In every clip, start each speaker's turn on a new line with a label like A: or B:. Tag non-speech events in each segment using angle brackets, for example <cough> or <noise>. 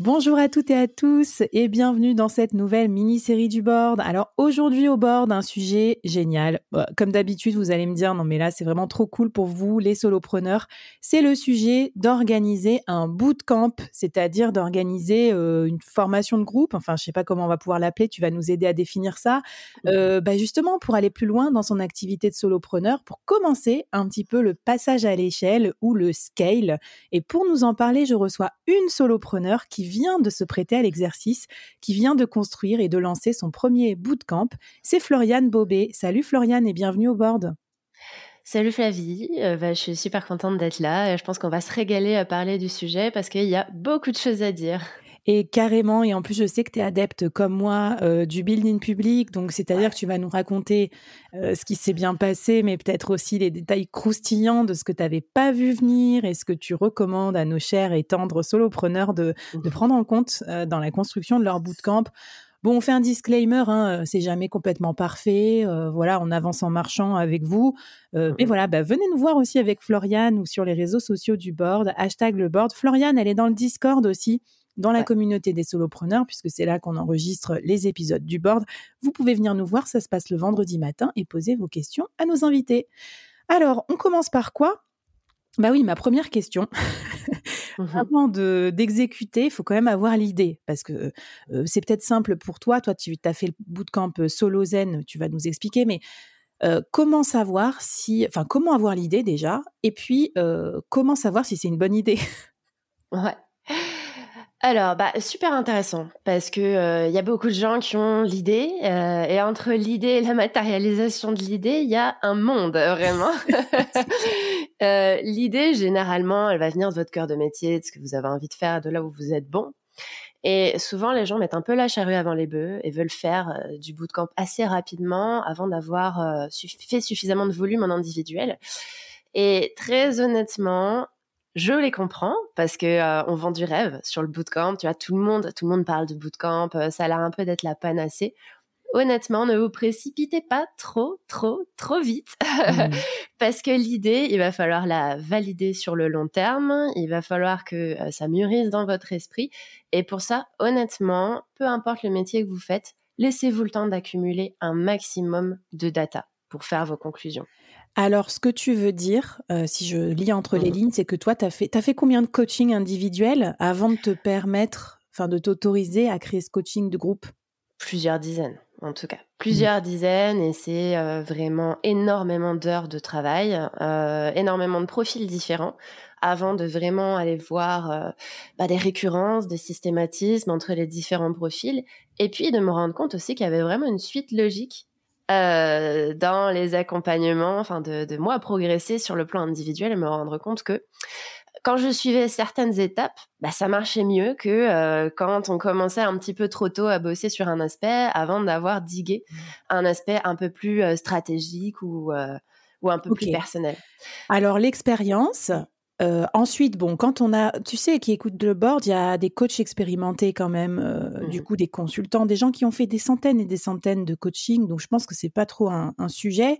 A: Bonjour à toutes et à tous et bienvenue dans cette nouvelle mini-série du board. Alors aujourd'hui au board, un sujet génial. Bah, comme d'habitude, vous allez me dire non mais là c'est vraiment trop cool pour vous les solopreneurs. C'est le sujet d'organiser un bootcamp, c'est-à-dire d'organiser euh, une formation de groupe. Enfin, je sais pas comment on va pouvoir l'appeler. Tu vas nous aider à définir ça. Euh, bah, justement pour aller plus loin dans son activité de solopreneur, pour commencer un petit peu le passage à l'échelle ou le scale. Et pour nous en parler, je reçois une solopreneur qui vient de se prêter à l'exercice, qui vient de construire et de lancer son premier bootcamp. C'est Floriane Bobet. Salut Floriane et bienvenue au board.
B: Salut Flavie, euh, bah, je suis super contente d'être là. Je pense qu'on va se régaler à parler du sujet parce qu'il y a beaucoup de choses à dire.
A: Et carrément, et en plus, je sais que tu es adepte comme moi euh, du building public, donc c'est-à-dire que tu vas nous raconter euh, ce qui s'est bien passé, mais peut-être aussi les détails croustillants de ce que tu n'avais pas vu venir et ce que tu recommandes à nos chers et tendres solopreneurs de, de mmh prendre en compte euh, dans la construction de leur bootcamp. Bon, on fait un disclaimer, hein, c'est jamais complètement parfait. voilà, on avance en marchant avec vous. Mais mmh voilà, bah, venez nous voir aussi avec Floriane ou sur les réseaux sociaux du board, hashtag le board. Floriane, elle est dans le Discord aussi dans la communauté des solopreneurs, puisque c'est là qu'on enregistre les épisodes du board. Vous pouvez venir nous voir, ça se passe le vendredi matin, et poser vos questions à nos invités. Alors, on commence par quoi? Bah oui, ma première question. Mmh Avant d'exécuter, il faut quand même avoir l'idée. Parce que euh, c'est peut-être simple pour toi. Toi, tu as fait le bootcamp euh, solo zen, tu vas nous expliquer. Mais euh, comment savoir si. Enfin, comment avoir l'idée déjà? Et puis, comment savoir si c'est une bonne idée?
B: Ouais. Alors, bah, super intéressant parce que euh, il y a beaucoup de gens qui ont l'idée euh, et entre l'idée et la matérialisation de l'idée, il y a un monde vraiment. <laughs> euh, l'idée, généralement, elle va venir de votre cœur de métier, de ce que vous avez envie de faire, de là où vous êtes bon. Et souvent, les gens mettent un peu la charrue avant les bœufs et veulent faire euh, du bootcamp assez rapidement avant d'avoir fait suffisamment de volume en individuel. Et très honnêtement, je les comprends parce que euh, on vend du rêve sur le bootcamp. Tu vois, tout le monde, tout le monde parle de bootcamp. Euh, ça a l'air un peu d'être la panacée. Honnêtement, ne vous précipitez pas trop, trop, trop vite mmh. <laughs> parce que l'idée, il va falloir la valider sur le long terme. Il va falloir que euh, ça mûrisse dans votre esprit. Et pour ça, honnêtement, peu importe le métier que vous faites, laissez-vous le temps d'accumuler un maximum de data pour faire vos conclusions.
A: Alors, ce que tu veux dire, euh, si je lis entre les mmh. lignes, c'est que toi, tu as fait, as fait combien de coaching individuel avant de te permettre, enfin, de t'autoriser à créer ce coaching de groupe?
B: Plusieurs dizaines, en tout cas. Mmh. Plusieurs dizaines, et c'est euh, vraiment énormément d'heures de travail, euh, énormément de profils différents, avant de vraiment aller voir bah, des récurrences, des systématismes entre les différents profils, et puis de me rendre compte aussi qu'il y avait vraiment une suite logique euh, dans les accompagnements, enfin de, de, moi progresser sur le plan individuel et me rendre compte que quand je suivais certaines étapes, bah, ça marchait mieux que euh, quand on commençait un petit peu trop tôt à bosser sur un aspect avant d'avoir digué mmh. un aspect un peu plus euh, stratégique ou, ou un peu plus personnel.
A: Alors l'expérience, Euh, ensuite, bon, quand on a, tu sais, qui écoute le board, il y a des coachs expérimentés quand même, euh, du mmh coup, des consultants, des gens qui ont fait des centaines et des centaines de coaching. Donc, je pense que c'est pas trop un, sujet.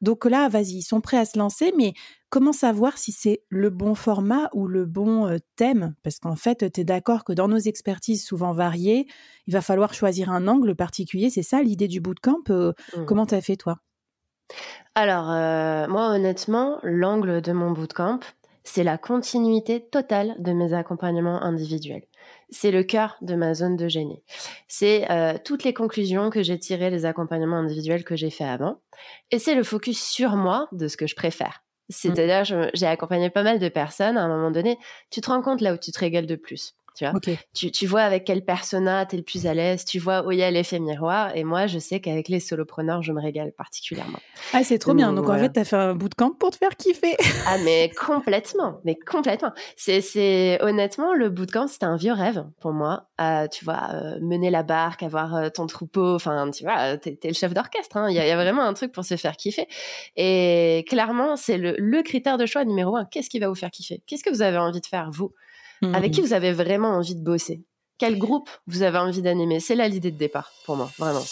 A: Donc là, vas-y, ils sont prêts à se lancer, mais comment savoir si c'est le bon format ou le bon euh, thème? Parce qu'en fait, tu es d'accord que dans nos expertises souvent variées, il va falloir choisir un angle particulier. C'est ça l'idée du bootcamp. Mmh. Comment tu as fait, toi?
B: Alors, moi, honnêtement, l'angle de mon bootcamp, c'est la continuité totale de mes accompagnements individuels. C'est le cœur de ma zone de génie. C'est euh, toutes les conclusions que j'ai tirées des accompagnements individuels que j'ai fait avant. Et c'est le focus sur moi de ce que je préfère. C'est-à-dire, j'ai accompagné pas mal de personnes. À un moment donné, tu te rends compte là où tu te régales de plus. Tu, vois tu, vois avec quel persona tu es le plus à l'aise, tu vois où il y a l'effet miroir. Et moi, je sais qu'avec les solopreneurs, je me régale particulièrement.
A: Ah, c'est trop bien. Donc, en fait, tu as fait un bootcamp pour te faire kiffer. <laughs>
B: ah, mais complètement. Mais complètement. C'est honnêtement, le bootcamp, c'était un vieux rêve pour moi. Euh, tu vois, euh, mener la barque, avoir euh, ton troupeau. Enfin, tu vois, tu es, le chef d'orchestre. Hein. Il y, a vraiment un truc pour se faire kiffer. Et clairement, c'est le, le critère de choix numéro un. Qu'est-ce qui va vous faire kiffer? Qu'est-ce que vous avez envie de faire, vous? Avec qui mmh. vous avez vraiment envie de bosser? Quel groupe vous avez envie d'animer? C'est là l'idée de départ pour moi, vraiment.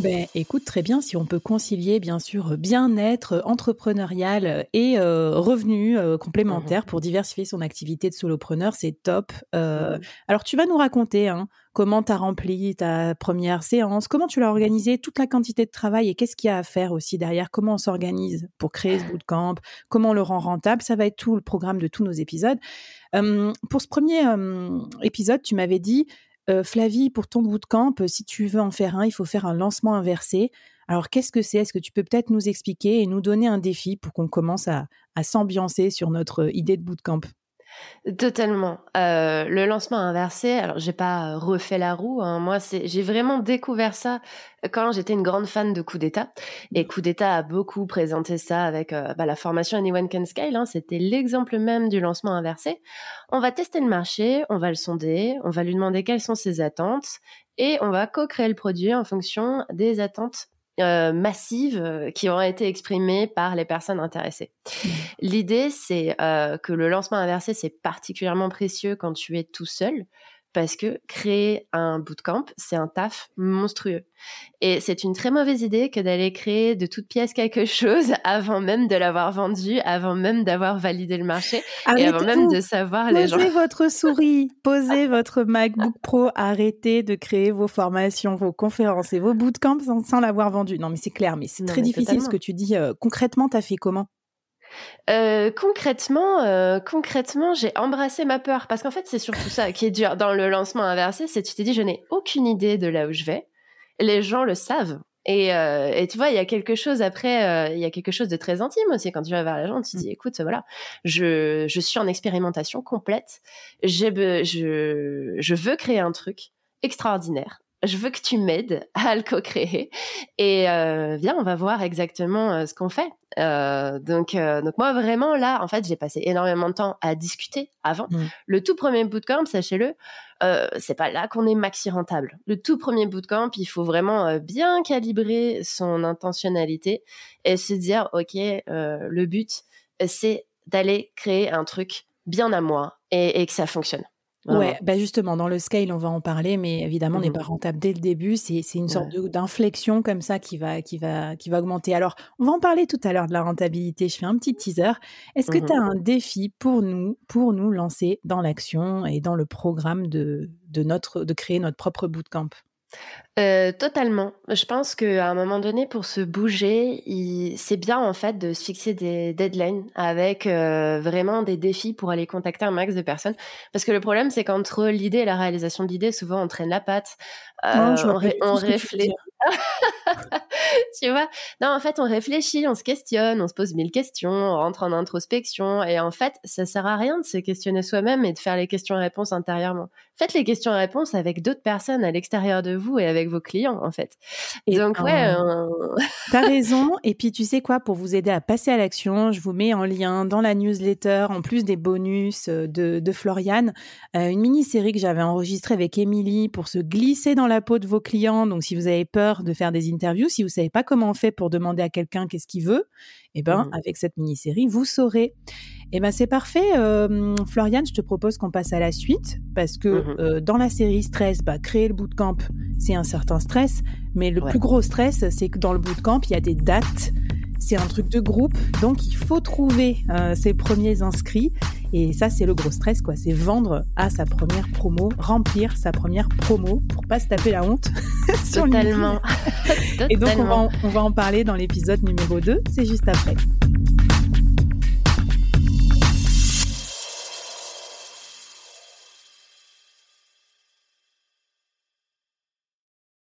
A: Ben, écoute, très bien, si on peut concilier, bien sûr, bien-être entrepreneurial et euh, revenus euh, complémentaires mmh pour diversifier son activité de solopreneur, c'est top. Euh, mmh alors, tu vas nous raconter hein, comment tu as rempli ta première séance, comment tu l'as organisé, toute la quantité de travail et qu'est-ce qu'il y a à faire aussi derrière, comment on s'organise pour créer ce bootcamp, comment on le rend rentable. Ça va être tout le programme de tous nos épisodes. pour ce premier épisode, tu m'avais dit Flavie, pour ton bootcamp, si tu veux en faire un, il faut faire un lancement inversé. Alors, qu'est-ce que c'est? Est-ce que tu peux peut-être nous expliquer et nous donner un défi pour qu'on commence à, à s'ambiancer sur notre idée de bootcamp?
B: Totalement. Euh, le lancement inversé, alors j'ai pas refait la roue. Hein. Moi, c'est j'ai vraiment découvert ça quand j'étais une grande fan de Coup d'État. Et Coup d'État a beaucoup présenté ça avec euh, bah, la formation Anyone Can Scale. Hein. C'était l'exemple même du lancement inversé. On va tester le marché, on va le sonder, on va lui demander quelles sont ses attentes et on va co-créer le produit en fonction des attentes euh, massives euh, qui ont été exprimées par les personnes intéressées. Mmh. L'idée, c'est euh, que le lancement inversé, c'est particulièrement précieux quand tu es tout seul parce que créer un bootcamp, c'est un taf monstrueux. Et c'est une très mauvaise idée que d'aller créer de toutes pièces quelque <laughs> chose avant même de l'avoir vendu, avant même d'avoir validé le marché et avant même de savoir les gens.
A: Posez <laughs> votre souris, posez votre MacBook Pro, arrêtez de créer vos formations, vos conférences et vos bootcamps sans, l'avoir vendu. Non, mais c'est clair, mais c'est très difficile ce que tu dis. Euh, concrètement, tu as fait comment?
B: Euh, concrètement, euh, concrètement, j'ai embrassé ma peur. Parce qu'en fait, c'est surtout ça qui est dur dans le lancement inversé, c'est tu t'es dit je n'ai aucune idée de là où je vais. Les gens le savent. Et, euh, et tu vois, il y a quelque chose après, il y a quelque chose de très intime aussi. Quand tu vas vers la gens, tu te dis écoute, voilà, je, je suis en expérimentation complète, je, je, je veux créer un truc extraordinaire je veux que tu m'aides à le co-créer et euh, viens, on va voir exactement euh, ce qu'on fait. Euh, donc, donc moi vraiment là, en fait, j'ai passé énormément de temps à discuter avant. Mmh. Le tout premier bootcamp, sachez-le, c'est pas là qu'on est maxi rentable. Le tout premier bootcamp, il faut vraiment bien calibrer son intentionnalité et se dire, ok, le but, c'est d'aller créer un truc bien à moi et, et que ça fonctionne.
A: Ouais, bah justement, dans le scale, on va en parler, mais évidemment, on n'est mmh pas rentable dès le début. C'est une sorte d'inflexion comme ça qui va, qui, va, qui va augmenter. Alors, on va en parler tout à l'heure de la rentabilité. Je fais un petit teaser. Est-ce que mmh tu as un défi pour nous, pour nous lancer dans l'action et dans le programme de, de, notre, de créer notre propre bootcamp?
B: Euh, totalement. Je pense qu'à un moment donné, pour se bouger, c'est bien en fait de se fixer des deadlines avec euh, vraiment des défis pour aller contacter un max de personnes. Parce que le problème, c'est qu'entre l'idée et la réalisation de l'idée, souvent on traîne la patte,
A: euh, on, réfléchit. <laughs>
B: tu vois? Non, en fait, on réfléchit, on se questionne, on se pose mille questions, on rentre en introspection. Et en fait, ça sert à rien de se questionner soi-même et de faire les questions-réponses intérieurement. Faites les questions-réponses avec d'autres personnes à l'extérieur de vous et avec vos clients, en fait. Et Donc, ouais. Euh...
A: T'as raison. Et puis, tu sais quoi? Pour vous aider à passer à l'action, je vous mets en lien dans la newsletter, en plus des bonus euh, de, de Floriane, euh, une mini-série que j'avais enregistrée avec Émilie pour se glisser dans la peau de vos clients. Donc, si vous avez peur de faire des interviews, si vous savez pas comment on fait pour demander à quelqu'un qu'est-ce qu'il veut, eh ben, mmh. avec cette mini-série, vous saurez. Eh ben, c'est parfait. Euh, Floriane, je te propose qu'on passe à la suite parce que mmh euh, dans la série stress, bah, créer le bootcamp, c'est un certain stress, mais le plus gros stress, c'est que dans le bootcamp, il y a des dates c'est un truc de groupe, donc il faut trouver euh, ses premiers inscrits. Et ça, c'est le gros stress, quoi. C'est vendre à sa première promo, remplir sa première promo pour pas se taper la honte. <laughs>
B: Totalement. <laughs>
A: Et donc, on va, en, on va en parler dans l'épisode numéro 2. C'est juste après.